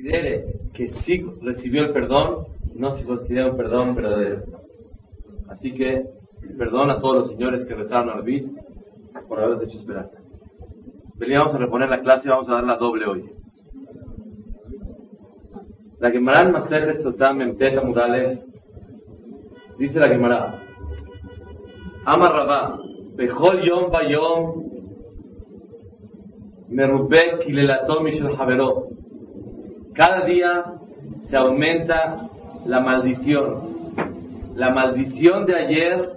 considere que sí recibió el perdón, no se considera un perdón verdadero. Así que, perdón a todos los señores que rezaron al bit por haberles hecho esperar. Veníamos a reponer la clase y vamos a dar la doble hoy. La Gemara en Masejet Sotam Memteta Mudale dice la Gemara Amar Rabá Bejol Yom Bayom Merubek Kilelatom Mishel Haveró cada día se aumenta la maldición. La maldición de ayer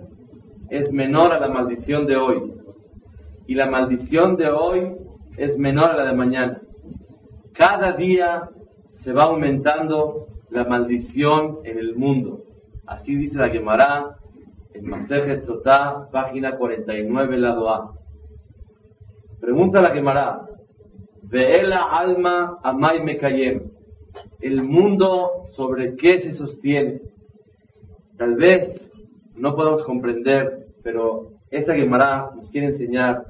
es menor a la maldición de hoy. Y la maldición de hoy es menor a la de mañana. Cada día se va aumentando la maldición en el mundo. Así dice la Gemara en Masejet página 49, lado A. Pregunta la Gemara, Veela alma amay mekayem el mundo sobre qué se sostiene. Tal vez no podemos comprender, pero esta Gemara nos quiere enseñar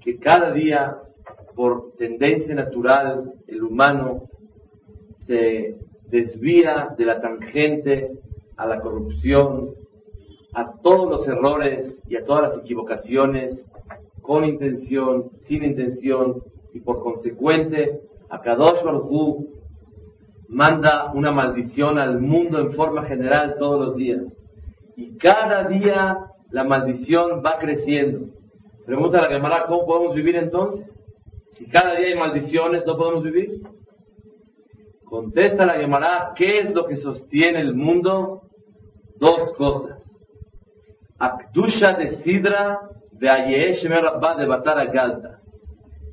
que cada día, por tendencia natural, el humano se desvía de la tangente a la corrupción, a todos los errores y a todas las equivocaciones, con intención, sin intención, y por consecuente, a Kadosh Baruj manda una maldición al mundo en forma general todos los días. Y cada día la maldición va creciendo. Pregunta a la Gemara, ¿cómo podemos vivir entonces? Si cada día hay maldiciones, ¿no podemos vivir? Contesta la Gemara, ¿qué es lo que sostiene el mundo? Dos cosas. Akdusha de Sidra de Ayesh de Batara Galta.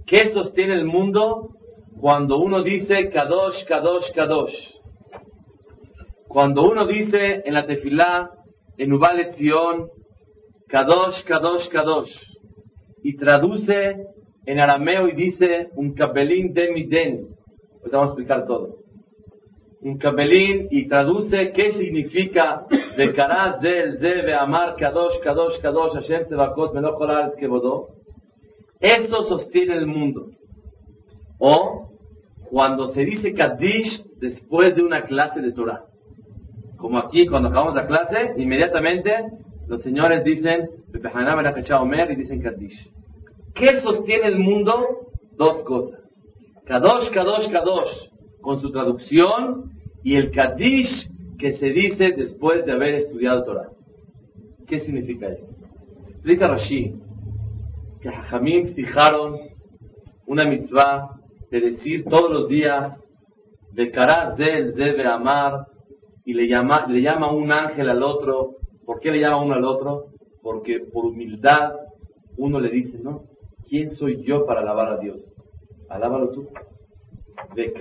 ¿Qué sostiene el mundo? cuando uno dice Kadosh, Kadosh, Kadosh. Cuando uno dice en la tefilá, en Ubal Zion, Kadosh, Kadosh, Kadosh, y traduce en arameo y dice un kabelín de miden. vamos a explicar todo. Un kabelín y traduce qué significa de del debe amar Kadosh, Kadosh, Kadosh, Hashem Tzevakot, Meloch Kevodó. Eso sostiene el mundo. O cuando se dice Kaddish después de una clase de Torah. Como aquí, cuando acabamos la clase, inmediatamente los señores dicen, y dicen Kaddish. ¿Qué sostiene el mundo? Dos cosas. Kadosh, Kadosh, Kadosh, con su traducción, y el Kaddish que se dice después de haber estudiado Torah. ¿Qué significa esto? Explica Rashi que Jajamim fijaron una mitzvah de decir todos los días, de Zel debe amar, y le llama, le llama un ángel al otro. ¿Por qué le llama uno al otro? Porque por humildad uno le dice, no, ¿quién soy yo para alabar a Dios? Alábalo tú. De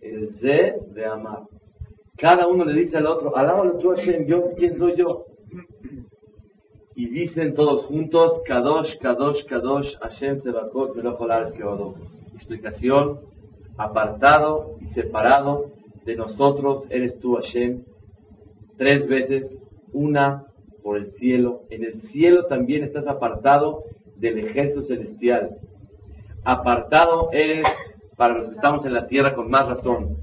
el Ze de amar. Cada uno le dice al otro, alábalo tú Hashem, yo, ¿quién soy yo? Y dicen todos juntos, Kadosh, Kadosh, Kadosh, Hashem Sebakot, Velocholares Keodok explicación, apartado y separado de nosotros eres tú, Hashem, tres veces, una por el cielo. En el cielo también estás apartado del ejército celestial. Apartado eres para los que estamos en la tierra con más razón.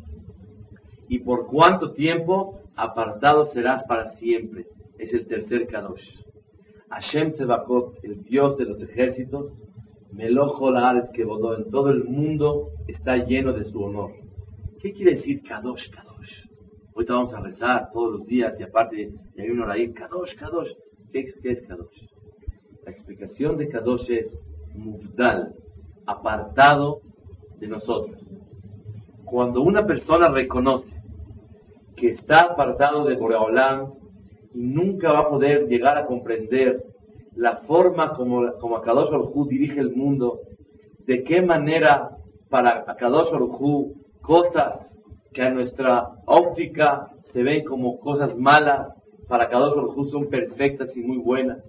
¿Y por cuánto tiempo? Apartado serás para siempre. Es el tercer Kadosh. Hashem Sebakot, el Dios de los ejércitos, Melojolares que bodó en todo el mundo está lleno de su honor. ¿Qué quiere decir Kadosh, Kadosh? Ahorita vamos a rezar todos los días y aparte hay uno ahí, Kadosh, Kadosh. ¿Qué, es Kadosh? La explicación de Kadosh es Mufdal, apartado de nosotros. Cuando una persona reconoce que está apartado de Boreolam nunca va a poder llegar a comprender la forma como, como Akadosh dirige el mundo, de qué manera para Akadosh Baruj cosas que a nuestra óptica se ven como cosas malas, para Akadosh Baruj son perfectas y muy buenas.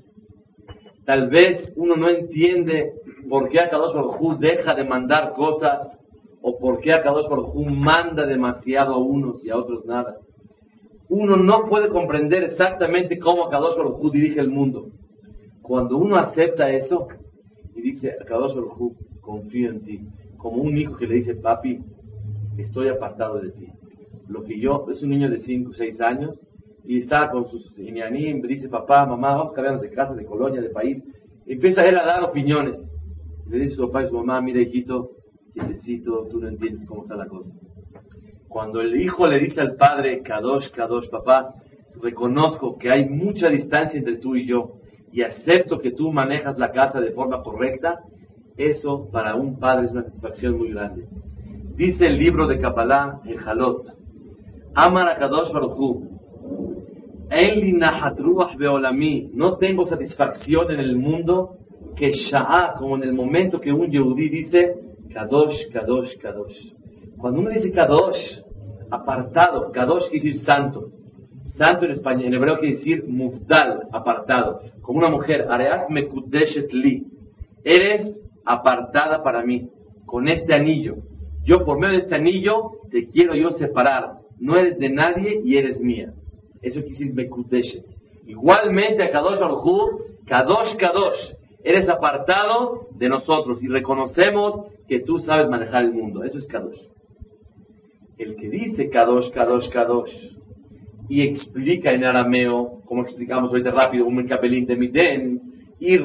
Tal vez uno no entiende por qué Akadosh Baruj deja de mandar cosas o por qué Akadosh manda demasiado a unos y a otros nada. Uno no puede comprender exactamente cómo Akadosh Baruj dirige el mundo. Cuando uno acepta eso y dice, Kadosh confío en ti, como un hijo que le dice, papi, estoy apartado de ti. Lo que yo, es un niño de 5, 6 años, y está con sus iñanim, dice papá, mamá, vamos a cambiarnos de casa, de colonia, de país. Empieza él a dar opiniones. Le dice su papá y su mamá, mira hijito, quietecito, tú no entiendes cómo está la cosa. Cuando el hijo le dice al padre, Kadosh, Kadosh, papá, reconozco que hay mucha distancia entre tú y yo y acepto que tú manejas la casa de forma correcta, eso para un padre es una satisfacción muy grande. Dice el libro de Kabbalah en Jalot, Amar Kadosh Baruchu, no tengo satisfacción en el mundo que Sha'a, como en el momento que un Yehudi dice, Kadosh, Kadosh, Kadosh. Cuando uno dice Kadosh, apartado, Kadosh quiere decir santo. Santo en español, en hebreo quiere decir mufdal, apartado. Como una mujer, Areat mekudeshet li. Eres apartada para mí, con este anillo. Yo por medio de este anillo te quiero yo separar. No eres de nadie y eres mía. Eso quiere decir mekudeshet. Igualmente a Kadosh Baruj Kadosh Kadosh. Eres apartado de nosotros y reconocemos que tú sabes manejar el mundo. Eso es Kadosh el que dice Kadosh, Kadosh, Kadosh, y explica en arameo, como explicamos ahorita rápido, un capelín de Miden, y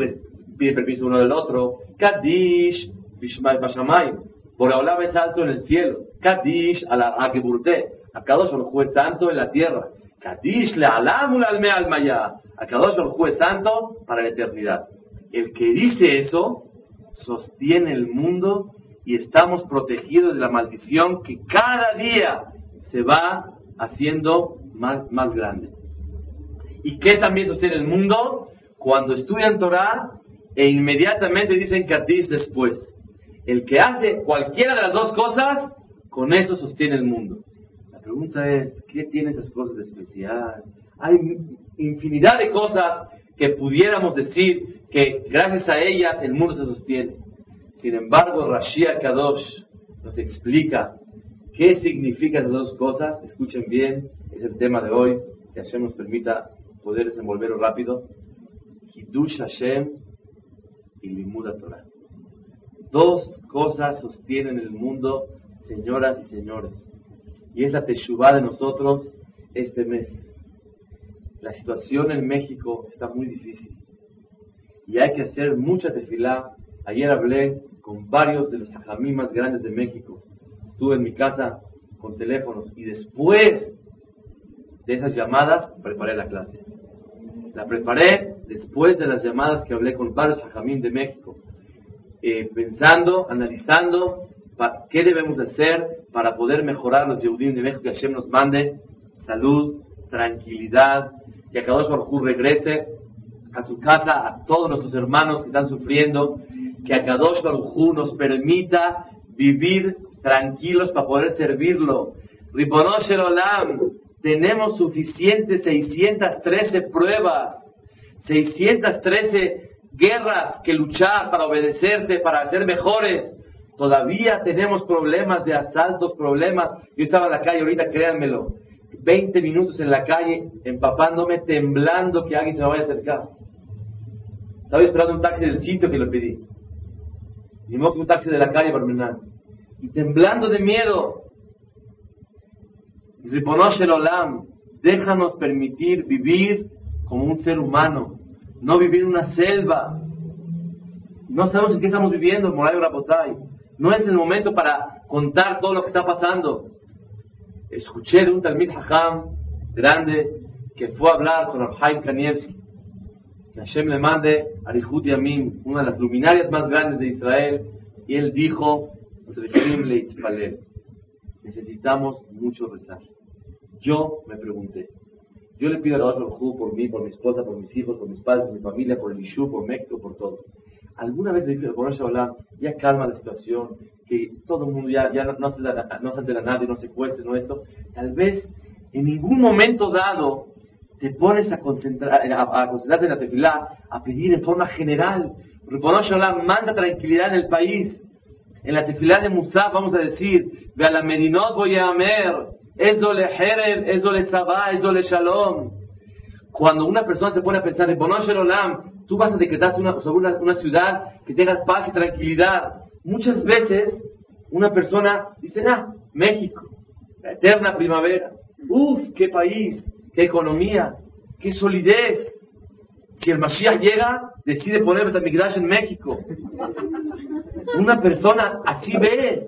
pide permiso uno del otro, Kadish, Bishmai Bashamay, por hablar es alto en el cielo, Kadish, a la Akeburte, a Kadosh el juez santo en la tierra, Kadish, le alamul alme almaya, a Kadosh el juez santo para la eternidad. El que dice eso, sostiene el mundo y estamos protegidos de la maldición que cada día se va haciendo más, más grande. ¿Y qué también sostiene el mundo? Cuando estudian Torah e inmediatamente dicen Kadish después. El que hace cualquiera de las dos cosas, con eso sostiene el mundo. La pregunta es, ¿qué tiene esas cosas de especial? Hay infinidad de cosas que pudiéramos decir que gracias a ellas el mundo se sostiene. Sin embargo, Rashia Kadosh nos explica qué significan esas dos cosas. Escuchen bien, es el tema de hoy, que Hashem nos permita poder desenvolverlo rápido. Kiddush Hashem y Limuda Torah. Dos cosas sostienen el mundo, señoras y señores. Y es la Teshuvah de nosotros este mes. La situación en México está muy difícil. Y hay que hacer mucha tefilá. Ayer hablé con varios de los hajamí más grandes de México. Estuve en mi casa con teléfonos y después de esas llamadas preparé la clase. La preparé después de las llamadas que hablé con varios hajamim de México, eh, pensando, analizando qué debemos hacer para poder mejorar los Yehudim de México, que Hashem nos mande salud, tranquilidad, que a Kadosh Baruj regrese a su casa a todos nuestros hermanos que están sufriendo que a Kadosh Baruj nos permita vivir tranquilos para poder servirlo. Ribonosh Olam, tenemos suficientes 613 pruebas, 613 guerras que luchar para obedecerte, para ser mejores. Todavía tenemos problemas de asaltos, problemas. Yo estaba en la calle ahorita, créanmelo, 20 minutos en la calle, empapándome, temblando que alguien se me vaya a acercar. Estaba esperando un taxi del sitio que lo pedí. Me un taxi de la calle Barmenán. Y temblando de miedo. El Olam, déjanos permitir vivir como un ser humano, no vivir en una selva. No sabemos en qué estamos viviendo, Moray Rapotay. No es el momento para contar todo lo que está pasando. Escuché de un Talmid Hajam grande que fue a hablar con Arhaim Kanievski que Hashem le mande a Yamin, una de las luminarias más grandes de Israel, y él dijo, necesitamos mucho rezar. Yo me pregunté, yo le pido a Dios por mí, por mi esposa, por mis hijos, por mis padres, por mi familia, por el Ishu, por México, por todo. ¿Alguna vez le pido por hablar, ya calma la situación, que todo el mundo ya, ya no, se no se entera nadie, no se cueste, no esto? Tal vez en ningún momento dado te pones a, concentrar, a, concentrarte en la tefilá, a pedir en forma general. Shalom, manda tranquilidad en el país. En la tefilá de Musa vamos a decir, ve a la Medinot voy a amer, eso le jereb, eso le sabá, eso le shalom. Cuando una persona se pone a pensar, Shalom, tú vas a decretar una, sobre una, ciudad que tenga paz y tranquilidad. Muchas veces una persona dice, ah, México, la eterna primavera. Uf, qué país, qué economía, qué solidez. Si el Mashiach llega, decide poner Betamigdash en México. Una persona así ve.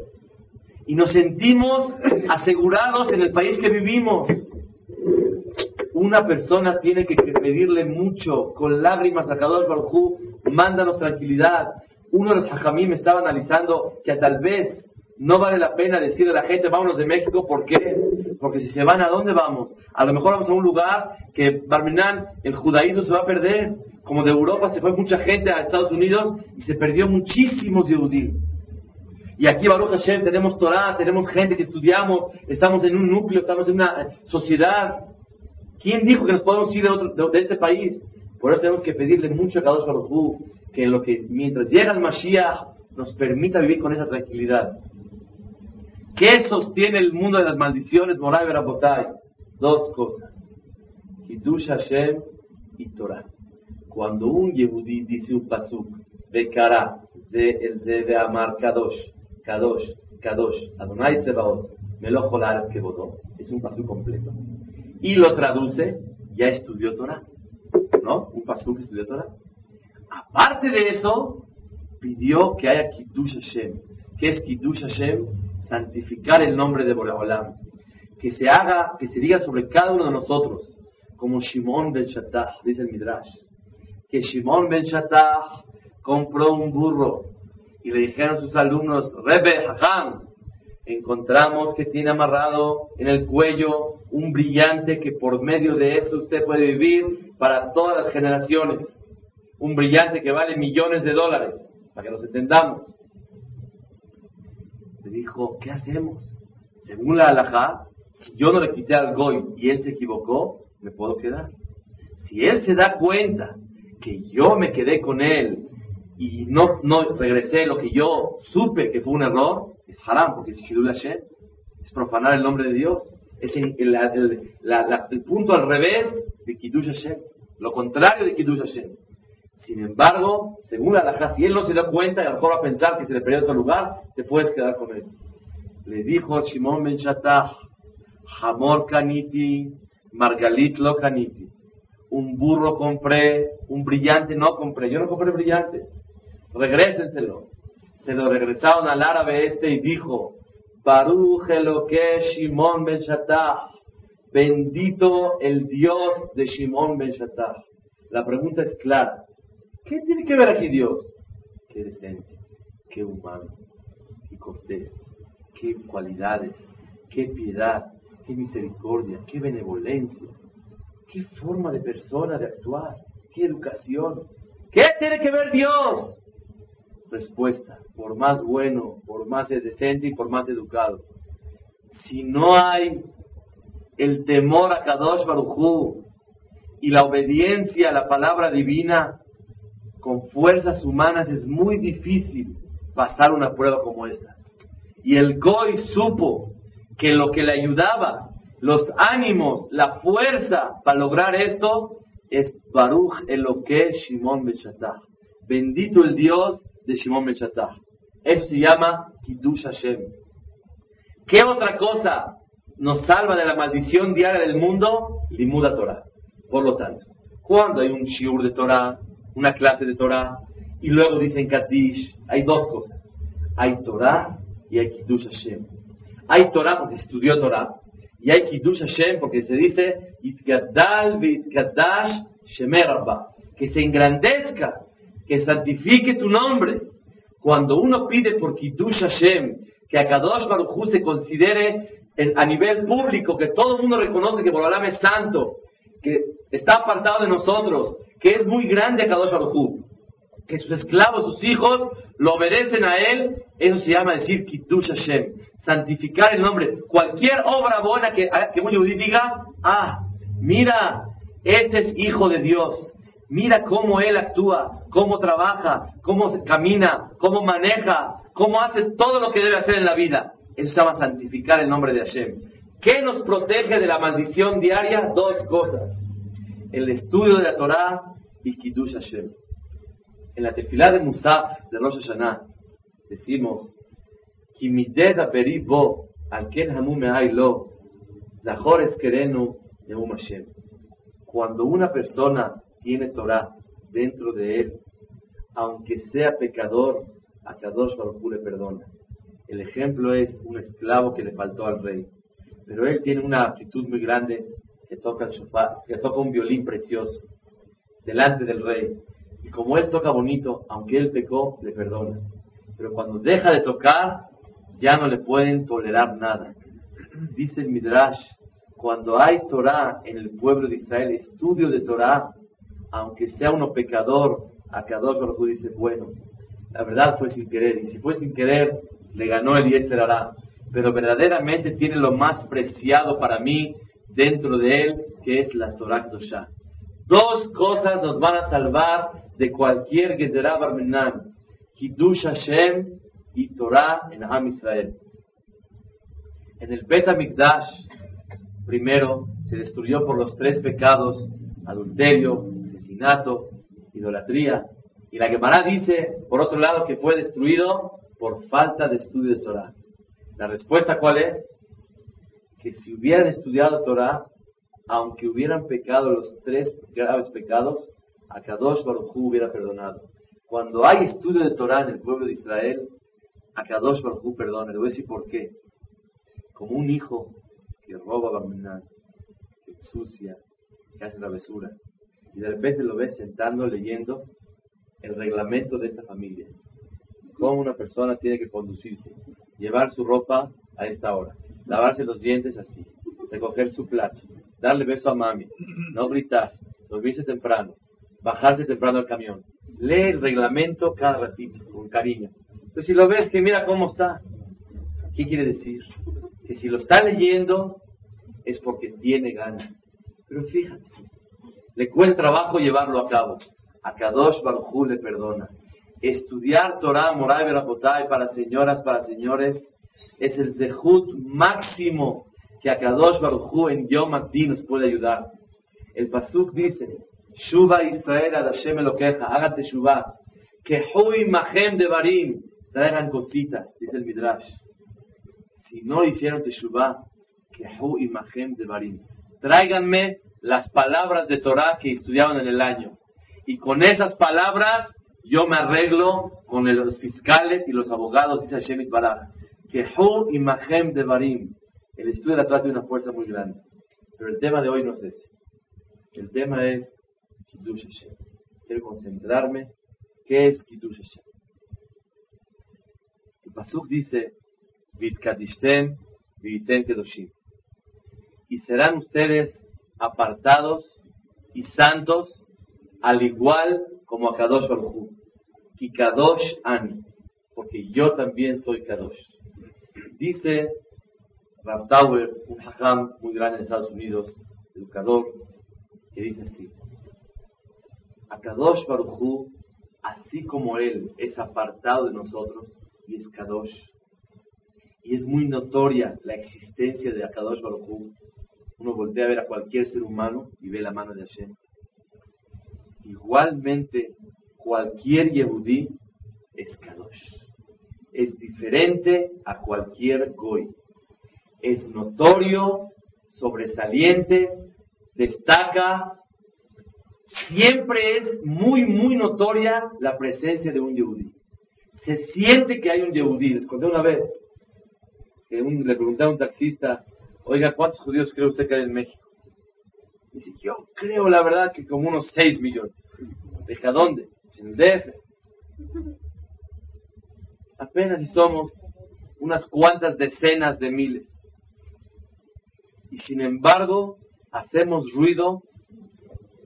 Y nos sentimos asegurados en el país que vivimos. Una persona tiene que pedirle mucho, con lágrimas a Kadosh Baruj mándanos tranquilidad. Uno de los hajamim estaba analizando que tal vez no vale la pena decirle a la gente, vámonos de México, ¿por qué? Porque si se van, ¿a dónde vamos? A lo mejor vamos a un lugar que, Barminan, el judaísmo se va a perder. Como de Europa se fue mucha gente a Estados Unidos y se perdió muchísimos Yehudí. Y aquí, Baruch Hashem, tenemos Torah, tenemos gente que estudiamos, estamos en un núcleo, estamos en una sociedad. ¿Quién dijo que nos podemos ir de, otro, de, este país? Por eso tenemos que pedirle mucho a Kadosh Baruch que, lo que mientras llega el Mashiach nos permita vivir con esa tranquilidad. ¿Qué sostiene el mundo de las maldiciones, Moray Berabotay? Dos cosas. Hidush Hashem y Torah. Cuando un Yehudi dice un pasuk, Bekara, de el de Amar Kadosh, Kadosh, Kadosh, Adonai Tzebaot, Meloch que votó, es un pasuk completo. Y lo traduce, ya estudió Torah. ¿No? Un pasuk estudió Torah. Aparte de eso, pidió que haya Kiddush Hashem. ¿Qué es Kiddush Hashem? Santificar el nombre de Boreolam, que se haga, que se diga sobre cada uno de nosotros, como Shimon ben Shattah, dice el Midrash, que Shimon ben Shattah compró un burro y le dijeron a sus alumnos, Rebe Hakam, encontramos que tiene amarrado en el cuello un brillante que por medio de eso usted puede vivir para todas las generaciones. Un brillante que vale millones de dólares, para que nos entendamos dijo, ¿qué hacemos? Según la halajá, si yo no le quité al goy y él se equivocó, me puedo quedar. Si él se da cuenta que yo me quedé con él y no, no regresé lo que yo supe que fue un error, es haram, porque es Shidul Hashem, es profanar el nombre de Dios. Es el, el, punto al revés de Kiddush Hashem, lo contrario de Kiddush Hashem. Sin embargo, según la si él no se da cuenta y a lo mejor va a pensar que se le perdió otro lugar, te puedes quedar con él. Le dijo Shimon ben Shatah, Hamor Kaniti, Margalit lo Kaniti. Un burro compré, un brillante no compré. Yo no compré brillantes. Regrésenselo. Se lo regresaron al árabe este y dijo, Baruch que Shimon ben Shatah. Bendito el Dios de Shimon ben Shatah. La pregunta es clara. ¿Qué tiene que ver aquí Dios? Qué decente, qué humano, qué cortés, qué cualidades, qué piedad, qué misericordia, qué benevolencia, qué forma de persona de actuar, qué educación. ¿Qué tiene que ver Dios? Respuesta, por más bueno, por más decente y por más educado. Si no hay el temor a Kadosh Baruchú y la obediencia a la palabra divina, con fuerzas humanas es muy difícil pasar una prueba como esta. Y el Goy supo que lo que le ayudaba, los ánimos, la fuerza para lograr esto es Baruch Eloque Shimon Bechatah. Bendito el Dios de Shimon Bechatah. Eso se llama Kiddush Hashem. ¿Qué otra cosa nos salva de la maldición diaria del mundo? Limuda Torah. Por lo tanto, cuando hay un shiur de Torah, una clase de Torah, y luego dicen Kadish, hay dos cosas. Hay Torah y hay Kiddush Hashem. Hay Torah porque estudió Torah, y hay Kiddush Hashem porque se dice Itgadal Vitkadash Shemer que se engrandezca, que santifique tu nombre. Cuando uno pide por Kiddush Hashem, que a Kadosh Baruj se considere a nivel público, que todo el mundo reconoce que Borolam es santo, que está apartado de nosotros, que es muy grande a Kadosh Baruj que sus esclavos, sus hijos, lo obedecen a él, eso se llama decir Kiddush Hashem, santificar el nombre. Cualquier obra buena que, que un judío diga, ah, mira, este es hijo de Dios, mira cómo él actúa, cómo trabaja, cómo camina, cómo maneja, cómo hace todo lo que debe hacer en la vida. Eso se llama santificar el nombre de Hashem. ¿Qué nos protege de la maldición diaria? Dos cosas. El estudio de la Torah y Kiddush Hashem. En la tefilá de Musaf de Rosh Hashanah decimos, bo Al Ken Hamume Lo, Zahor Eskerenu Neum Hashem. Cuando una persona tiene Torah dentro de él, aunque sea pecador, a Kadosh Baruj le perdona. El ejemplo es un esclavo que le faltó al rey, pero él tiene una aptitud muy grande que toca, el que toca un violín precioso delante del rey. Y como él toca bonito, aunque él pecó, le perdona. Pero cuando deja de tocar, ya no le pueden tolerar nada. Dice el Midrash, cuando hay Torah en el pueblo de Israel, estudio de Torah, aunque sea uno pecador, a Kadosh Baruj dice, bueno, la verdad fue sin querer, y si fue sin querer, le ganó el Yeser Pero verdaderamente tiene lo más preciado para mí dentro de él, que es la Torah Kedoshah. Dos cosas nos van a salvar de cualquier Gezerah Barminan. Kiddush Hashem y Torah en Am Israel. En el Bet HaMikdash, primero, se destruyó por los tres pecados, adulterio, asesinato, idolatría. Y la Gemara dice, por otro lado, que fue destruido por falta de estudio de Torah. La respuesta cuál es? Que si hubieran estudiado Torah, aunque hubieran pecado los tres graves pecados, a Kadosh hubiera perdonado. Cuando hay estudio de Torah en el pueblo de Israel, a Kadosh Baruj perdona. Le voy a decir por qué. Como un hijo que roba que ensucia, que hace travesura, y de repente lo ves sentando leyendo el reglamento de esta familia. Cómo una persona tiene que conducirse, llevar su ropa a esta hora, lavarse los dientes así, recoger su plato, darle beso a mami, no gritar, dormirse temprano, bajarse temprano al camión. Lee el reglamento cada ratito, con cariño. Pero si lo ves que mira cómo está, ¿qué quiere decir? Que si lo está leyendo es porque tiene ganas. Pero fíjate, le cuesta trabajo llevarlo a cabo. A Kadosh Baruj le perdona. Estudiar Torah, Moray Berapotay para señoras, para señores, es el zehut máximo que a Kadosh Baruj en Yom Adin nos puede ayudar. El Pasuk dice, Shuba Israel ad Hashem Elokeja, hágate Shuba, que Hui Mahem de Barim, traigan cositas, dice el Midrash. Si no hicieron Teshuvah, que Hui Mahem de Barim, tráiganme las palabras de Torah que estudiaban en el año. Y con esas palabras yo me arreglo con los fiscales y los abogados, dice Hashem Baraj. Que Hu y Mahem de Barim. El estudio de la Torah tiene una fuerza muy grande. Pero el tema de hoy no es ese. El tema es Kiddush Hashem. Quiero concentrarme. ¿Qué es Kiddush Hashem? El Pasuk dice, Vitkadishtem, Vitem Kedoshim. Y serán ustedes apartados y santos, al igual como a Kadosh Baruj Y Kadosh Ani, porque yo también soy Kadosh. Dice Rav un hajam muy grande en Estados Unidos, educador, que dice así: A Kadosh Baruj así como él es apartado de nosotros y es Kadosh, y es muy notoria la existencia de Akadosh Baruj uno voltea a ver a cualquier ser humano y ve la mano de Hashem. Igualmente, cualquier Yehudí. Es diferente a cualquier Goy. Es notorio, sobresaliente, destaca. Siempre es muy, muy notoria la presencia de un Yehudí. Se siente que hay un Yehudí. Les conté una vez que le pregunté a un taxista, Oiga, ¿cuántos judíos cree usted que hay en México? Dice, yo creo la verdad que como unos 6 millones. ¿Deja dónde? En el DF. Apenas si somos unas cuantas decenas de miles. Y sin embargo, hacemos ruido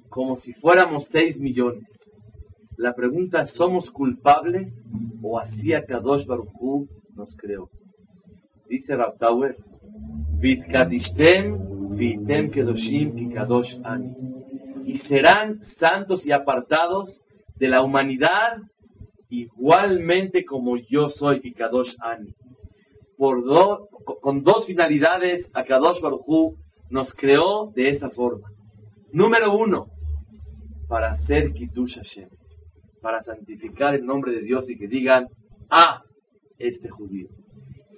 como si fuéramos 6 millones. La pregunta ¿somos culpables o así a Kadosh Baruj nos creó? Dice Raptauer, vitem kedoshim ani. Y serán santos y apartados de la humanidad igualmente como yo soy Kadosh Ani. Por con dos finalidades, Akadosh Baruchu nos creó de esa forma. Número uno, para hacer Kiddush Hashem, para santificar el nombre de Dios y que digan, ah, este judío.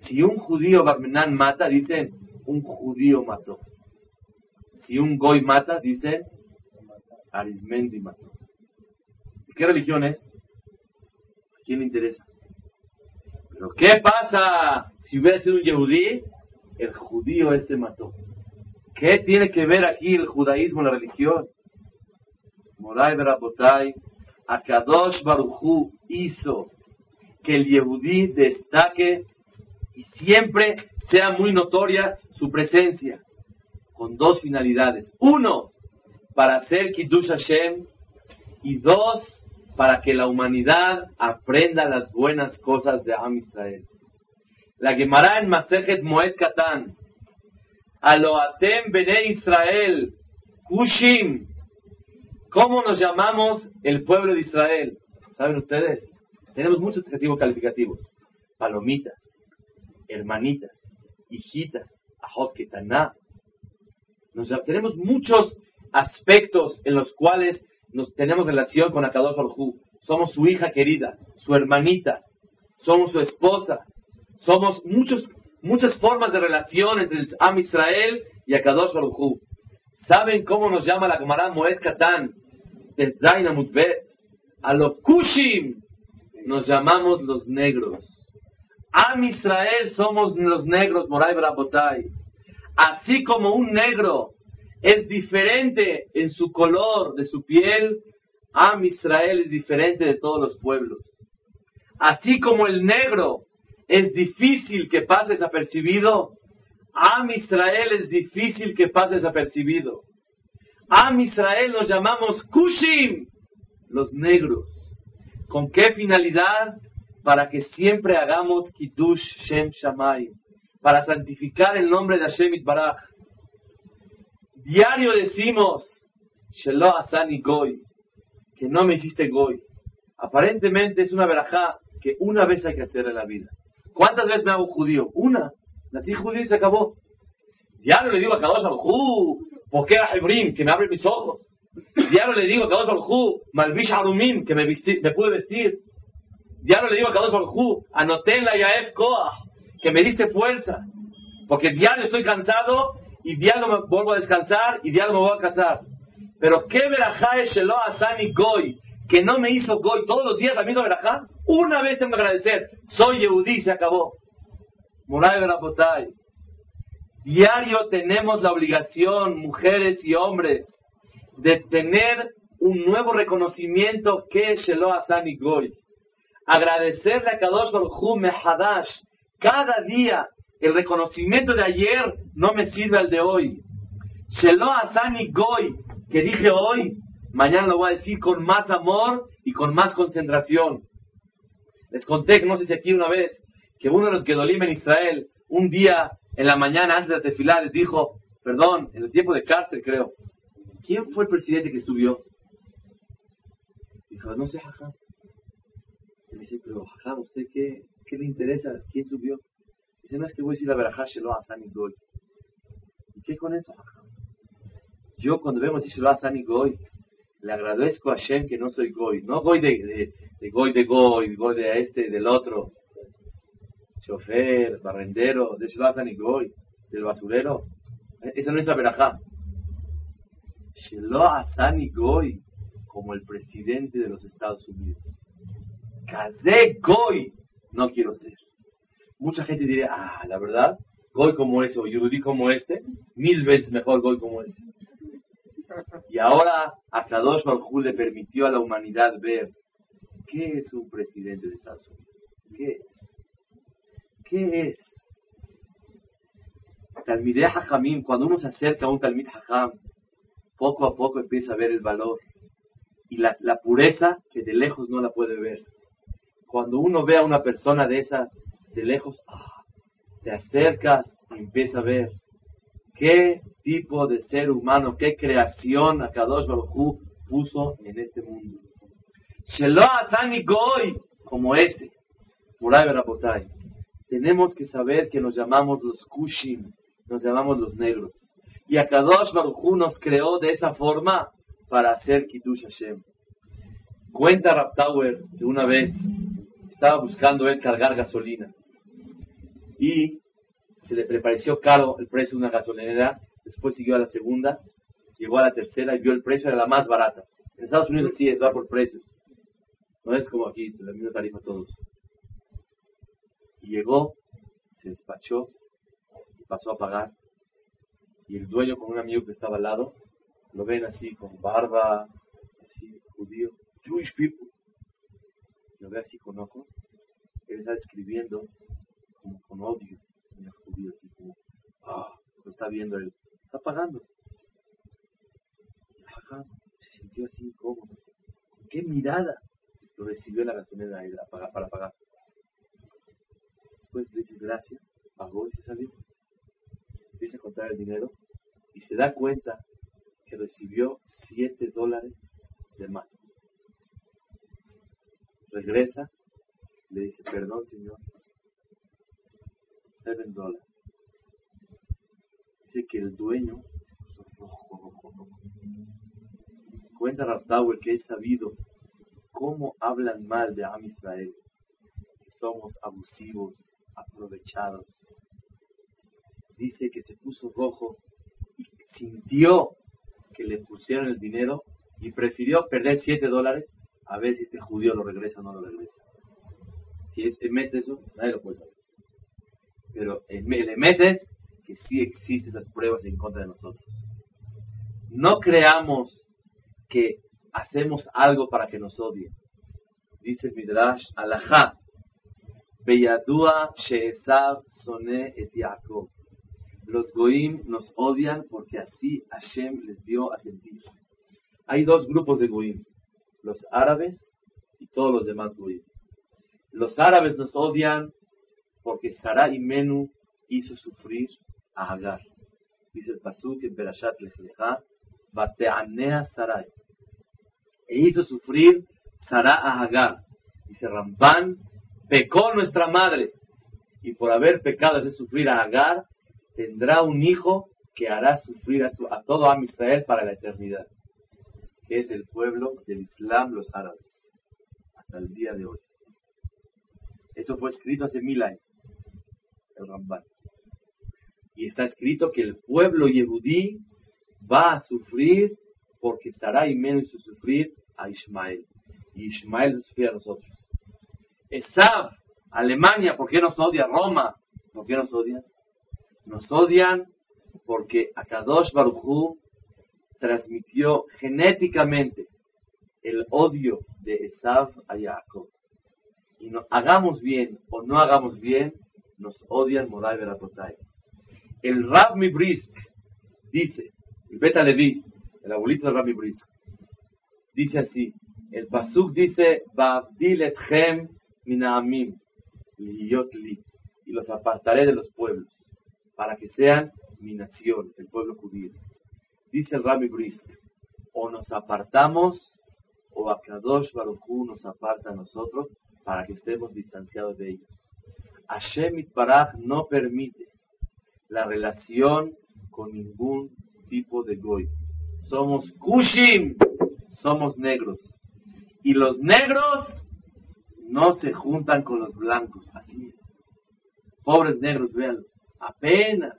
Si un judío Barmenán mata, dicen, un judío mató. Si un goy mata, dicen, Arismendi mató. ¿Qué religión es? ¿A quién le interesa? Pero ¿qué pasa si hubiera sido un yehudí? El judío este mató. ¿Qué tiene que ver aquí el judaísmo, la religión? Moray Berabotay, Akadosh Baruchu hizo que el Yehudí destaque y siempre sea muy notoria su presencia, con dos finalidades. Uno, para hacer Kiddush Hashem, y dos, para que la humanidad aprenda las buenas cosas de Am Israel. La Gemara en Masejet Moed Katan, Aloatem Bene Israel, Kushim, ¿cómo nos llamamos el pueblo de Israel? ¿Saben ustedes? Tenemos muchos adjetivos calificativos. Palomitas, hermanitas, hijitas, ajot ketaná. Tenemos muchos aspectos en los cuales nos tenemos relación con Akadosh Baruj Somos su hija querida, su hermanita, somos su esposa, somos muchos, muchas formas de relación entre Am Israel y Akadosh Baruj ¿Saben cómo nos llama la Gemara Moed Katan? A los Kushim nos llamamos los negros. Am Israel somos los negros, Moray Brabotay. Así como un negro es diferente en su color de su piel, Am Israel es diferente de todos los pueblos. Así como el negro es difícil que pase desapercibido, Am Israel es difícil que pase desapercibido. Am Israel nos llamamos Kushim, los negros. ¿Con qué finalidad? Para que siempre hagamos Kiddush Shem Shamay, para santificar el nombre de Hashem Itbaraj. Diario decimos, Shelo Asani Goy, que no me hiciste Goy. Aparentemente es una verajá que una vez hay que hacer en la vida. ¿Cuántas veces me hago judío? Una. Nací judío y se acabó. Diario le digo a Kadosh Baruj ¿por qué a Hebrim, que me abre mis ojos? Diario le digo a Kadosh Baruj Malvish Arumim, que me, pude vestir. Diario le digo a Kadosh Baruj anoté la Yaef Koach, que me diste fuerza. Porque diario estoy cansado y diario me vuelvo a descansar y diario me voy a casar. Pero qué verajá es Shelo Asani Goy, que no me hizo Goy todos los días la misma verajá. Una vez tengo que agradecer, soy Yehudí, se acabó. Moray Berapotay. Diario tenemos la obligación, mujeres y hombres, de tener un nuevo reconocimiento que es Shelo Asani Goy. Agradecerle a Kadosh Baruch Mehadash cada día el reconocimiento de ayer no me sirve al de hoy. Shelo Asani Goy, que dije hoy, mañana lo voy a decir con más amor y con más concentración. Les conté, no sé si aquí una vez, que uno de los Gedolim en Israel, un día en la mañana antes de la tefilá, les dijo, perdón, en el tiempo de Carter creo, ¿quién fue el presidente que subió? Dijo, no sé, Jajam. Y dice, pero Jajam, ¿usted qué, qué le interesa? ¿Quién subió? Dice, no es que voy a decir la verajá Shelo Asani Goy. ¿Y qué con eso? Yo cuando vemos Shelo Asani Goy, le agradezco a Shem que no soy Goy. No Goy de, de, Goy de Goy, Goy de este, del otro. Chofer, barrendero, de Shelo Asani Goy, del basurero. Esa no es la verajá. Shelo Asani Goy, como el presidente de los Estados Unidos. Kazé Goy, no quiero ser. Mucha gente diría, ah, la verdad, Goy como ese o como este, mil veces mejor Goy como ese. Y ahora a Kadosh Baruj le permitió a la humanidad ver qué es un presidente de Estados Unidos. ¿Qué es? ¿Qué es? Talmideh Hajamim, cuando uno se acerca a un Talmid Hajam, poco a poco empieza a ver el valor y la, la pureza que de lejos no la puede ver. Cuando uno ve a una persona de esas de lejos, ah, te acercas y empiezas a ver qué tipo de ser humano, qué creación Akadosh Baruj puso en este mundo. Shelo Atani Goy, como ese, Muray Berapotay. Tenemos que saber que nos llamamos los Kushim, nos llamamos los negros. Y Akadosh Baruj nos creó de esa forma para hacer Kiddush Hashem. Cuenta Raptower que una vez estaba buscando él cargar gasolina y se le pareció caro el precio de una gasolinera, después siguió a la segunda, llegó a la tercera y vio el precio, era la más barata. En Estados Unidos sí es, va por precios. No es como aquí, la misma tarifa todos. Y llegó, se despachó y pasó a pagar. Y el dueño con un amigo que estaba al lado, lo ven así con barba, así judío, Jewish people. Lo ve así con ojos. Él está escribiendo como con odio en el judío, así como, ah, lo está viendo él. Está pagando. Se sintió así incómodo. ¿Qué mirada? Lo recibió la gasolina para pagar. Después le dice gracias, pagó y se salió. Empieza a contar el dinero y se da cuenta que recibió 7 dólares de más. Regresa, le dice, perdón señor, 7 dólares. Dice que el dueño se puso rojo, rojo, rojo. Cuenta Raptauer que es sabido cómo hablan mal de Am Israel, que somos abusivos, aprovechados. Dice que se puso rojo y sintió que le pusieron el dinero y prefirió perder 7 dólares a ver si este judío lo regresa o no lo regresa. Si este mete eso, nadie lo puede saber. Pero le metes que sí existen esas pruebas en contra de nosotros. No creamos que hacemos algo para que nos odien. Dice el Midrash, Alajá, Beyadua Sheesav Sone et Yaakov. Los Goim nos odian porque así Hashem les dio a sentir. Hay dos grupos de Goim, los árabes y todos los demás Goim. Los árabes nos odian porque Sarah y Menú hizo sufrir a Agar. Dice el Pasuk en Berashat Lechlecha, Bateanea Sarai. E hizo sufrir Sarah a Agar. Dice Ramban, pecó nuestra madre. Y por haber pecado hacer sufrir a Agar, tendrá un hijo que hará sufrir a, a todo Israel para la eternidad. Que es el pueblo del Islam, los árabes. Hasta el día de hoy. Esto fue escrito hace mil años. El. Y está escrito que el pueblo yehudí va a sufrir porque menos hizo sufrir a Ismael. Y Ismael sufrir a nosotros. Esav, Alemania, ¿por qué nos odia? Roma, ¿por qué nos odian? Nos odian porque Akadosh Baruchú transmitió genéticamente el odio de Esav a Jacob. Y no, hagamos bien o no hagamos bien, nos odian Moray Berapotay. El Rab Brisk dice, el Beta Levi, el abuelito de Rabbi Brisk, dice así, el Pasuk dice, etchem minaamim, liyot li, y los apartaré de los pueblos, para que sean mi nación, el pueblo judío. Dice el Rabbi Brisk, o nos apartamos, o Akadosh Baruchu nos aparta a nosotros, para que estemos distanciados de ellos. Hashem Itbaraj no permite la relación con ningún tipo de goy. Somos kushim, somos negros. Y los negros no se juntan con los blancos, así es. Pobres negros, véanlos. Apenas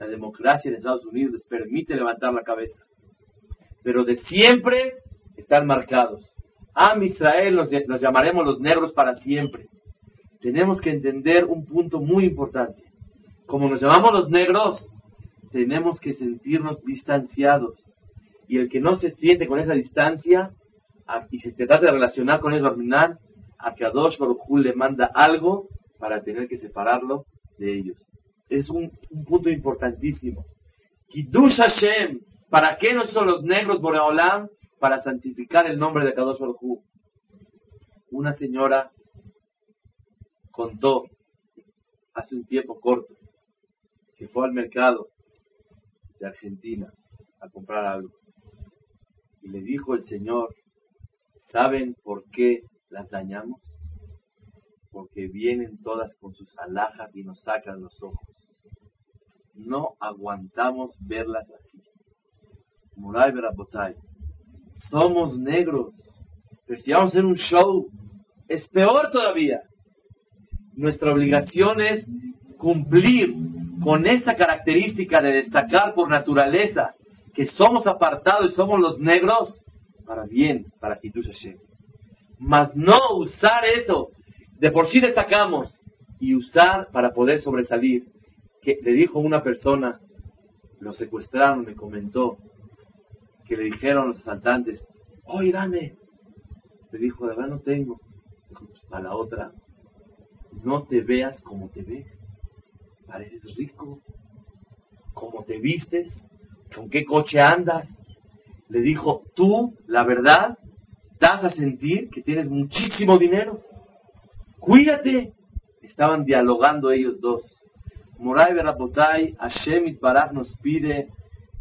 la democracia en Estados Unidos les permite levantar la cabeza. Pero de siempre están marcados. A Israel nos, nos llamaremos los negros para siempre. Tenemos que entender un punto muy importante como nos llamamos los negros, tenemos que sentirnos distanciados. Y el que no se siente con esa distancia y se trata de relacionar con eso, terminar, a que Adosh Baruj le manda algo para tener que separarlo de ellos. Es un, punto importantísimo. Kiddush Hashem, ¿para qué no son los negros Boreolam? Para santificar el nombre de Kadosh Baruj Una señora contó hace un tiempo corto que fue al mercado de Argentina a comprar algo. Y le dijo el Señor, ¿saben por qué las dañamos? Porque vienen todas con sus alhajas y nos sacan los ojos. No aguantamos verlas así. Murai Berabotay. Somos negros. Pero si vamos a hacer un show, es peor todavía. Nuestra obligación es cumplir con esa característica de destacar por naturaleza que somos apartados y somos los negros, para bien, para Kitush Hashem. Mas no usar eso, de por sí destacamos, y usar para poder sobresalir. Que le dijo una persona, lo secuestraron, me comentó, que le dijeron los asaltantes, oye, dame. Le dijo, de verdad no tengo. Dijo, pues, para la otra, no te veas como te ves. Pareces rico. Como te vistes. ¿Con qué coche andas? Le dijo, tú, la verdad, das a sentir que tienes muchísimo dinero. Cuídate. Estaban dialogando ellos dos. Moray Berapotay, Hashem Baraj nos pide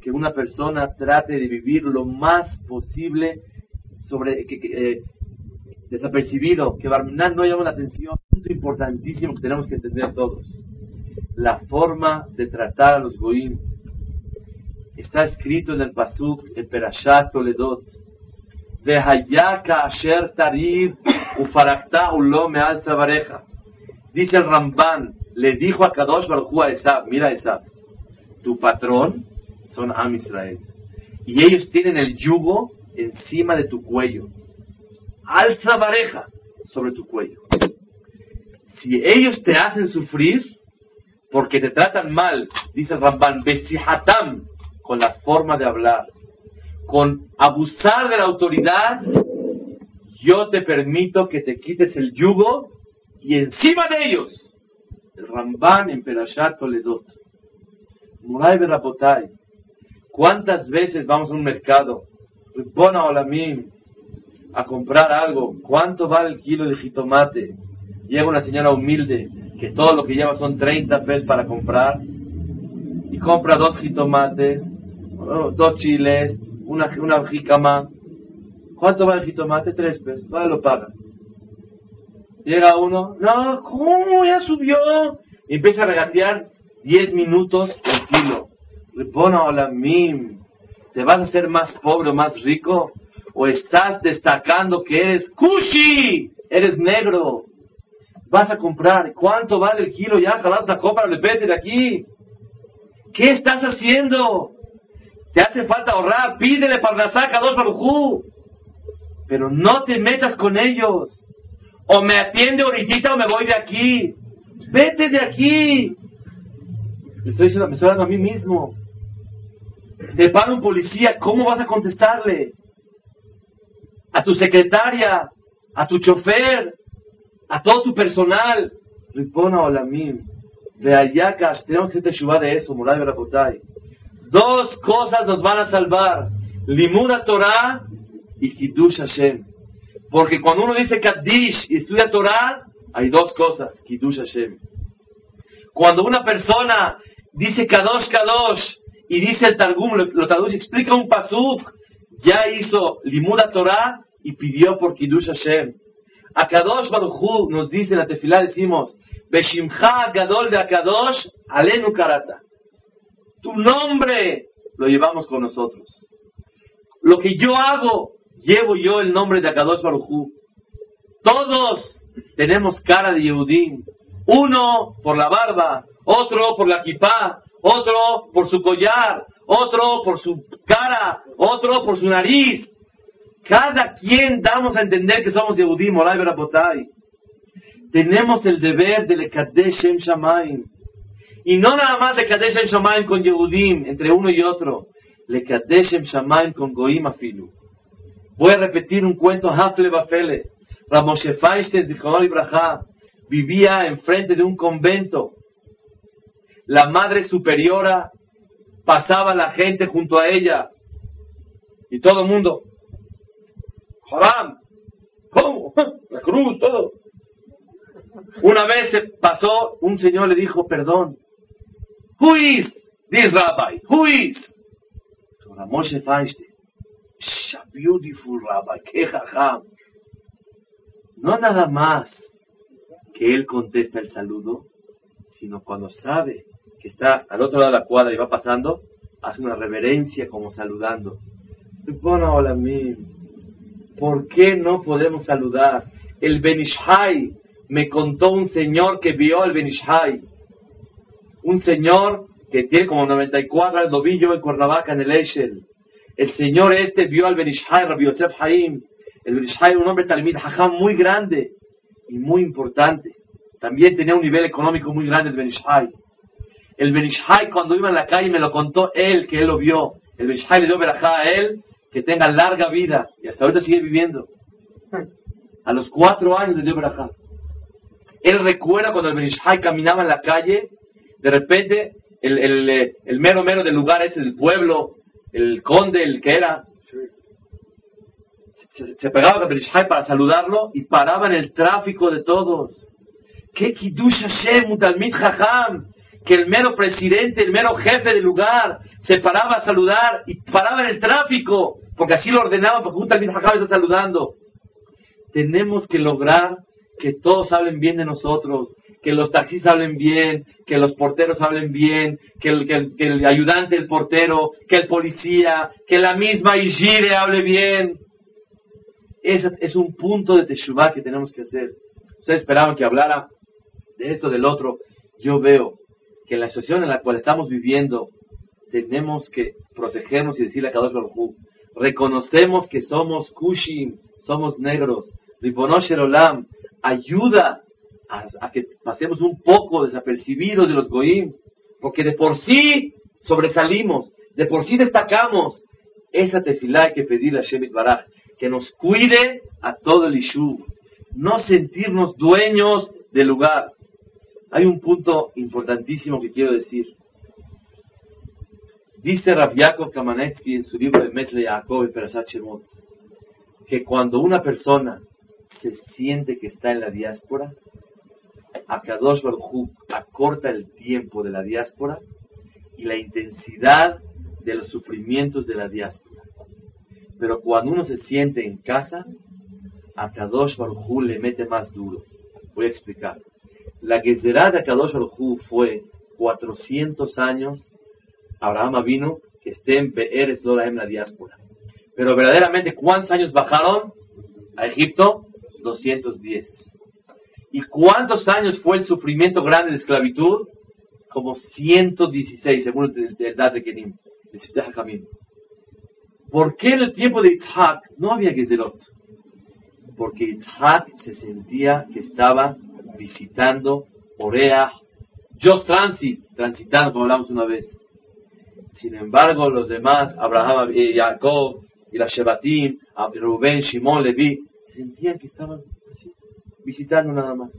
que una persona trate de vivir lo más posible sobre que, eh, desapercibido, que Barminan no llame la atención. Un punto importantísimo que tenemos que entender todos. La forma de tratar a los goim. Está escrito en el Pasuk, en Perashat Toledot. Dice el Ramban, le dijo a Kadosh Baruj a Esab, mira Esab, tu patrón son Am Israel. Y ellos tienen el yugo encima de tu cuello. Alza pareja sobre tu cuello. Si ellos te hacen sufrir, porque te tratan mal, dice Ramban, besihatam, con la forma de hablar, con abusar de la autoridad, yo te permito que te quites el yugo y encima de ellos, el Ramban en Perashat Toledot, Muray ¿cuántas veces vamos a un mercado, Ribona Olamim, a comprar algo? ¿Cuánto vale el kilo de jitomate? Llega una señora humilde que todo lo que lleva son 30 pesos para comprar y compra dos jitomates, dos chiles, una, una jicama. ¿Cuánto vale el jitomate? Tres pesos. ¿Vale lo paga? Llega uno, no, ¿cómo? Ya subió. Empieza a regatear 10 minutos el kilo. Repona hola mim. ¿Te vas a hacer más pobre o más rico? ¿O estás destacando que eres kushi? Eres negro. Vas a comprar. ¿Cuánto vale el kilo? Ya, jalad la copa, vete de aquí. ¿Qué estás haciendo? Te hace falta ahorrar. Pídele para la saca dos barujú. Pero no te metas con ellos. O me atiende ahorita o me voy de aquí. Vete de aquí. Me estoy diciendo, me estoy hablando a mí mismo. Te para un policía, ¿cómo vas a contestarle? A tu secretaria, a tu chofer, a todo tu personal. Ripona Olamim. De Ayakas, tenemos que hacer de eso, Muray Berapotay. Dos cosas nos van a salvar. Limuda Torah y Kiddush Hashem. Porque cuando uno dice Kaddish y estudia Torah, hay dos cosas, Kiddush Hashem. Cuando una persona dice Kadosh Kadosh y dice el Targum, lo, traduce, explica un pasuk, ya hizo Limuda Torah y pidió por Kiddush Hashem. A Kadosh Baruchu nos dice en la tefilá, decimos, Beshimcha Gadol de Akadosh, Alenu Karata. Tu nombre lo llevamos con nosotros. Lo que yo hago llevo yo el nombre de Akadosh Barujú. Todos tenemos cara de Yehudim. Uno por la barba, otro por la kipá, otro por su collar, otro por su cara, otro por su nariz. Cada quien damos a entender que somos Yehudim, Olay Berapotay. Tenemos el deber de Lekadesh Shem Shamaim. Y no nada más Lekadesh Shem Shamaim con Yehudim, entre uno y otro. Lekadesh Shem Shamaim con Goim Afilu. Voy a repetir un cuento, Hafle Bafele. Ramoshe Feinstein, Zichron Ibrahá, vivía enfrente de un convento. La madre superiora pasaba la gente junto a ella. Y todo el mundo, ¿cómo? La cruz, todo. Una vez se pasó, un señor le dijo, perdón. Who is this rabbi? Who is? Ramoshe Feinstein beautiful rabbi, qué jajam. No nada más que él contesta el saludo, sino cuando sabe que está al otro lado de la cuadra y va pasando, hace una reverencia como saludando. Bueno, hola, ¿por qué no podemos saludar? El Benishai, me contó un señor que vio el Benishai. Un señor que tiene como 94 al novillo en Cuernavaca, en el Eshel. El señor este vio al Benishai, Rabbi Yosef Haim. El Benishai un hombre talmid muy grande y muy importante. También tenía un nivel económico muy grande el Benishai. El Benishai cuando iba en la calle me lo contó él, que él lo vio. El Benishai le dio verajá a él, que tenga larga vida. Y hasta ahorita sigue viviendo. A los cuatro años le dio verajá. Él recuerda cuando el Benishai caminaba en la calle, de repente el, el, el mero mero del lugar ese, del pueblo, el conde, el que era, se, se pegaba con Benishai para saludarlo y paraba en el tráfico de todos. ¡Qué Kiddush Hashem, Mutalmit Jajam! Que el mero presidente, el mero jefe del lugar, se paraba a saludar y paraba en el tráfico, porque así lo ordenaba, porque un Talmid Jajam está saludando. Tenemos que lograr que todos hablen bien de nosotros, que los taxis hablen bien, que los porteros hablen bien, que el, que el, que el ayudante portero, que el policía, que la misma Ijire hable bien. Ese es un punto de Teshuvah que tenemos que hacer. Ustedes esperaban que hablara de esto, del otro. Yo veo que la situación en la cual estamos viviendo, tenemos que protegernos y decirle a Kadosh Baruj reconocemos que somos Kushim, somos negros. Ribonosh Olam, ayuda a, que pasemos un poco desapercibidos de los Goim, porque de por sí sobresalimos, de por sí destacamos. Esa tefilá hay que pedirle a Shemit Baraj, que nos cuide a todo el Ishu, no sentirnos dueños del lugar. Hay un punto importantísimo que quiero decir. Dice Rav Yaakov Kamanetsky en su libro de Metle Yaakov y Perashat Shemot, que cuando una persona se siente que está en la diáspora, Akadosh Baruj acorta el tiempo de la diáspora y la intensidad de los sufrimientos de la diáspora. Pero cuando uno se siente en casa, Akadosh Baruj le mete más duro. Voy a explicar. La Gezerá de Akadosh Baruj fue 400 años. Abraham vino que esté en Be'er en la diáspora. Pero verdaderamente, ¿cuántos años bajaron a Egipto? 210. ¿Y cuántos años fue el sufrimiento grande de esclavitud? Como 116, según el, Das de Kenim, el Siftah. ¿Por qué en el tiempo de Yitzhak no había Gezerot? Porque Yitzhak se sentía que estaba visitando Orea, Just Transit, transitando, como hablamos una vez. Sin embargo, los demás, Abraham, y Jacob, y la Shebatim, Rubén, Shimon, Levi, sentían que estaban así, visitando nada más.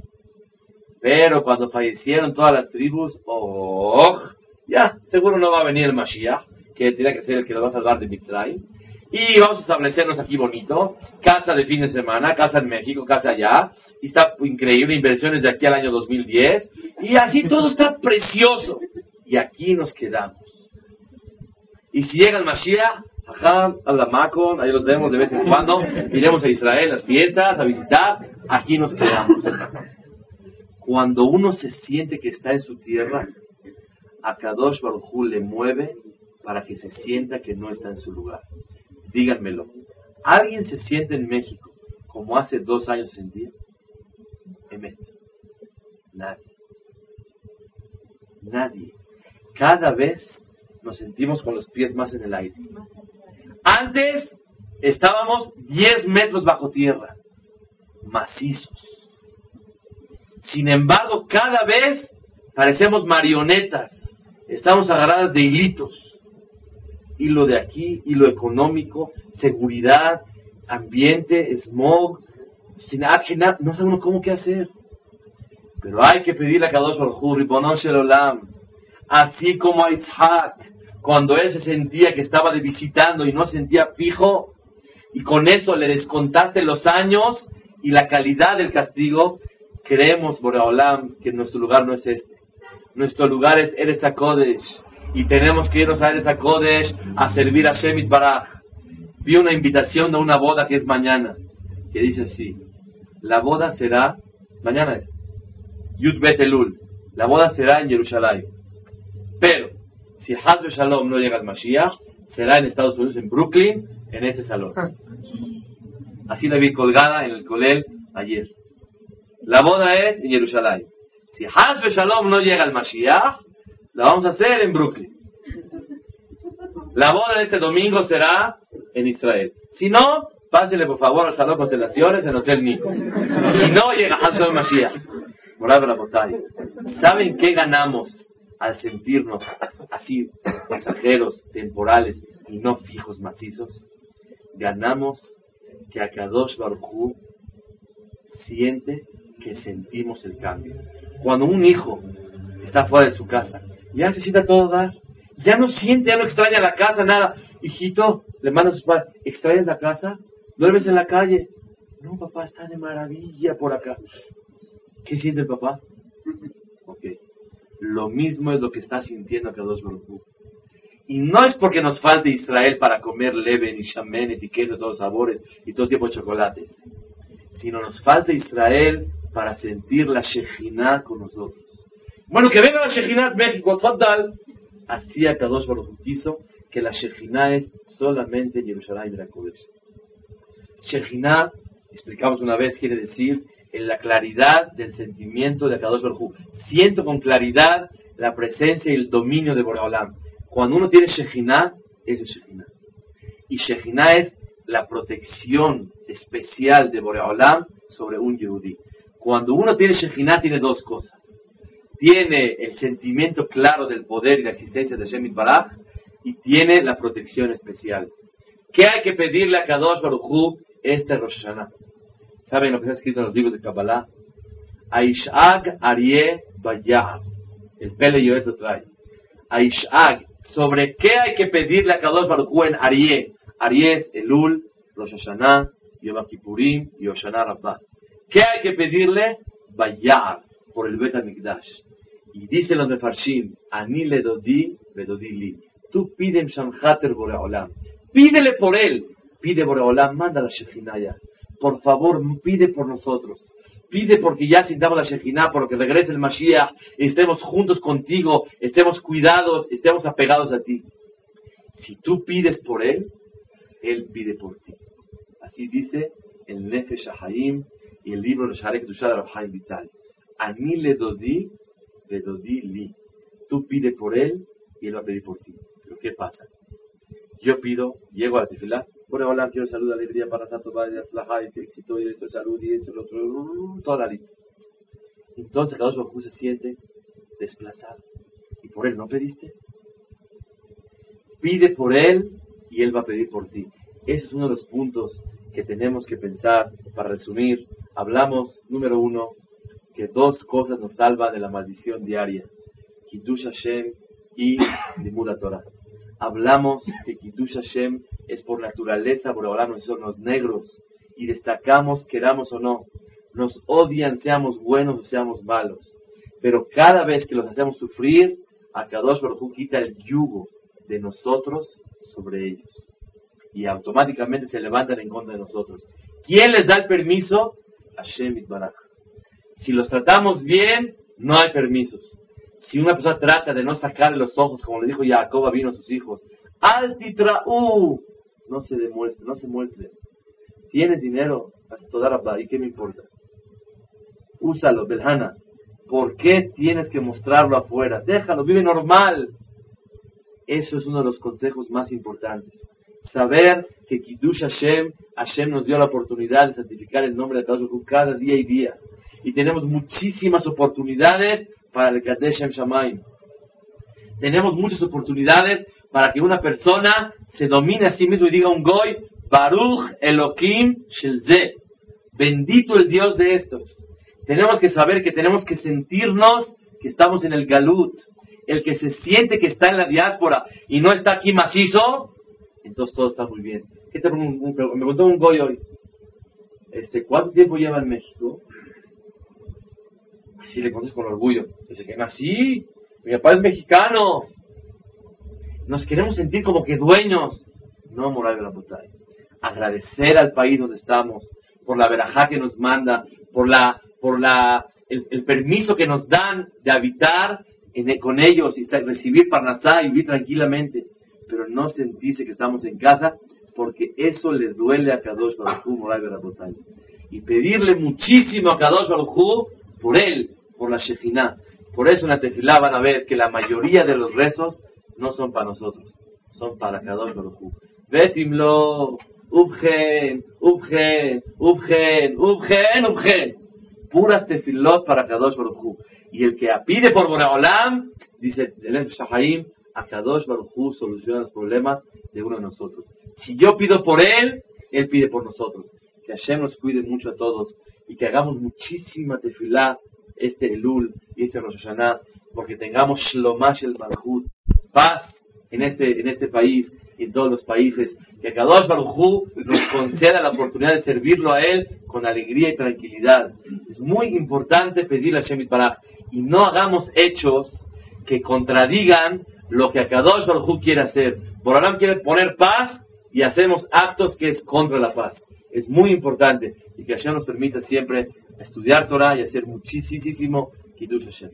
Pero cuando fallecieron todas las tribus, oh, ya, seguro no va a venir el Mashiach, que tiene que ser el que lo va a salvar de Mitzray. Y vamos a establecernos aquí bonito, casa de fin de semana, casa en México, casa allá, y está increíble, inversiones de aquí al año 2010, y así todo está precioso. Y aquí nos quedamos. Y si llega el Mashiach, Ajá, a la Macon, ahí los vemos de vez en cuando, iremos a Israel, las fiestas, a visitar, aquí nos quedamos. Cuando uno se siente que está en su tierra, a Kadosh Baruj le mueve para que se sienta que no está en su lugar. Díganmelo. ¿Alguien se siente en México como hace dos años sentía? Emet. Nadie. Nadie. Cada vez nos sentimos con los pies más en el aire. Antes estábamos 10 metros bajo tierra, macizos. Sin embargo, cada vez parecemos marionetas, estamos agarradas de hilitos. Hilo de aquí, hilo económico, seguridad, ambiente, smog, sin no sabemos cómo qué hacer. Pero hay que pedirle a Kadosh Baruj Ribonosh Olam, así como a Itzhak, cuando él se sentía que estaba de visitando y no sentía fijo, y con eso le descontaste los años y la calidad del castigo, creemos, Boraholam, que nuestro lugar no es este. Nuestro lugar es Eretz HaKodesh, y tenemos que irnos a Eretz HaKodesh a servir a Shemit Baraj. Vi una invitación de una boda que es mañana, que dice así, la boda será, mañana es, Yud Betelul, la boda será en Jerusalén. Pero, si Hazbe Shalom no llega al Mashiach, será en Estados Unidos, en Brooklyn, en ese salón. Así la vi colgada en el Colel ayer. La boda es en Jerusalén. Si Hazbe Shalom no llega al Mashiach, La vamos a hacer en Brooklyn. La boda de este domingo será en Israel. Si no, pásenle por favor al salón constelaciones en Hotel Nico. Si no, llega Hanson Mashiach. ¿Saben qué ganamos al sentirnos así pasajeros, temporales y no fijos macizos? Ganamos que Akadosh Baruj siente que sentimos el cambio. Cuando un hijo está fuera de su casa, ya se sienta todo dar, ya no siente, ya no extraña la casa, nada. Hijito, le manda a sus padres, ¿extrañas la casa? ¿Duermes en la calle? No, papá, está de maravilla por acá. ¿Qué siente el papá? Lo mismo es lo que está sintiendo Kadosh Baruj Y no es porque nos falte Israel para comer leven y shamen y queso de todos sabores y todo tipo de chocolates, sino nos falta Israel para sentir la Shejinah con nosotros. Bueno, que venga la Shejinah México, total. Así Kadosh Baruj quiso que la Shejinah es solamente Jerusalén de la Kodesh. Shejinah, explicamos una vez, quiere decir en la claridad del sentimiento de Kadosh Baruj Siento con claridad la presencia y el dominio de Boreolam. Cuando uno tiene Shejinah, eso es Shejinah. Y Shejinah es la protección especial de Boreolam sobre un Yehudi. Cuando uno tiene Shejinah, tiene dos cosas. Tiene el sentimiento claro del poder y la existencia de Shemit Baraj y tiene la protección especial. ¿Qué hay que pedirle a Kadosh Baruj este Rosh Hashanah? ¿Saben lo que está escrito en los libros de Kabbalah? Aishag Arie Bayah. El Pele Yoet lo trae. Aishag. ¿Sobre qué hay que pedirle a Kadosh Baruj en Arie? Arie es Elul, Rosh Hashanah, Yom Kippurim y Hoshana Rabbah. ¿Qué hay que pedirle? Bayar, por el Bet Mikdash. Y dice los Mefarshim, Ani le dodi, li. Tú pide en Shamhater Boreolam. Pídele por él. Pide Boreolam, manda la Shechinaya por favor, pide por nosotros. Pide porque ya sintamos la Shekhinah, porque regrese el Mashiach, estemos juntos contigo, estemos cuidados, estemos apegados a ti. Si tú pides por él, él pide por ti. Así dice el Nefesh Haim y el libro de Sharek Dushad Rabhaim Vital. Ani le dodi, le dodi li. Tú pide por él y él va a pedir por ti. Pero ¿qué pasa? Yo pido, llego a la tefilá, por hola, quiero salud, alegría para tanto, y éxito, y esto, salud, y esto, lo otro, toda la lista. Entonces cada uno se siente desplazado. Y por él no pediste. Pide por él y él va a pedir por ti. Ese es uno de los puntos que tenemos que pensar. Para resumir, hablamos, número uno, que dos cosas nos salvan de la maldición diaria. Kiddush Hashem y Limud Torah. Hablamos que Kiddush Hashem es por naturaleza, por ahora nosotros los negros, y destacamos, queramos o no, nos odian, seamos buenos o seamos malos. Pero cada vez que los hacemos sufrir, Akadosh Baruj quita el yugo de nosotros sobre ellos. Y automáticamente se levantan en contra de nosotros. ¿Quién les da el permiso? Hashem Baraj. Si los tratamos bien, no hay permisos. Si una persona trata de no sacarle los ojos, como le dijo Jacob vino a sus hijos, Altitraú, no se demuestre, no se muestre. Tienes dinero, toda ¿y qué me importa? Úsalo, Belhana. ¿Por qué tienes que mostrarlo afuera? Déjalo, vive normal. Eso es uno de los consejos más importantes. Saber que Kiddush Hashem, Hashem nos dio la oportunidad de santificar el nombre de Dios cada día y día. Y tenemos muchísimas oportunidades para el Kadesh Shamaim. Tenemos muchas oportunidades para que una persona se domine a sí mismo y diga un goy, Baruch Elohim Shelze. Bendito el Dios de estos. Tenemos que saber que tenemos que sentirnos que estamos en el galut. El que se siente que está en la diáspora y no está aquí macizo, entonces todo está muy bien. ¿Qué te, me preguntó un goy hoy. Este, ¿Cuánto tiempo lleva en México? Así le contesto con orgullo. Dice que nací, mi papá es mexicano. Nos queremos sentir como que dueños. No, moral de la botella. Agradecer al país donde estamos por la verajá que nos manda, por la, por la, el, permiso que nos dan de habitar con ellos y recibir parnasá y vivir tranquilamente, pero no sentirse que estamos en casa, porque eso le duele a Kadosh Baruj moral de la Y pedirle muchísimo a Kadosh Baruj por él, por la Shekhinah. Por eso en la tefilá van a ver que la mayoría de los rezos no son para nosotros, son para Kadosh Baruj. Betimlo, Ubgen, Ubgen, Ubgen, Ubgen, Ubgen. Puras tefilot para Kadosh Baruj Hu. Y el que pide por Boreolam, dice el Shahaim, a Kadosh Baruj Hu soluciona los problemas de uno de nosotros. Si yo pido por él, él pide por nosotros. Que Hashem nos cuide mucho a todos y que hagamos muchísima tefilá este Elul y este Rosh Hashanah, porque tengamos Shlomash el Malhut, paz en este, en este país y en todos los países, que Kadosh Baruj nos conceda la oportunidad de servirlo a Él con alegría y tranquilidad. Es muy importante pedirle a Shemit Baraj y no hagamos hechos que contradigan lo que Kadosh Baruj quiere hacer. Borolam quiere poner paz y hacemos actos que es contra la paz. Es muy importante y que Hashem nos permita siempre estudiar Torah y hacer muchísimo Kiddush Hashem.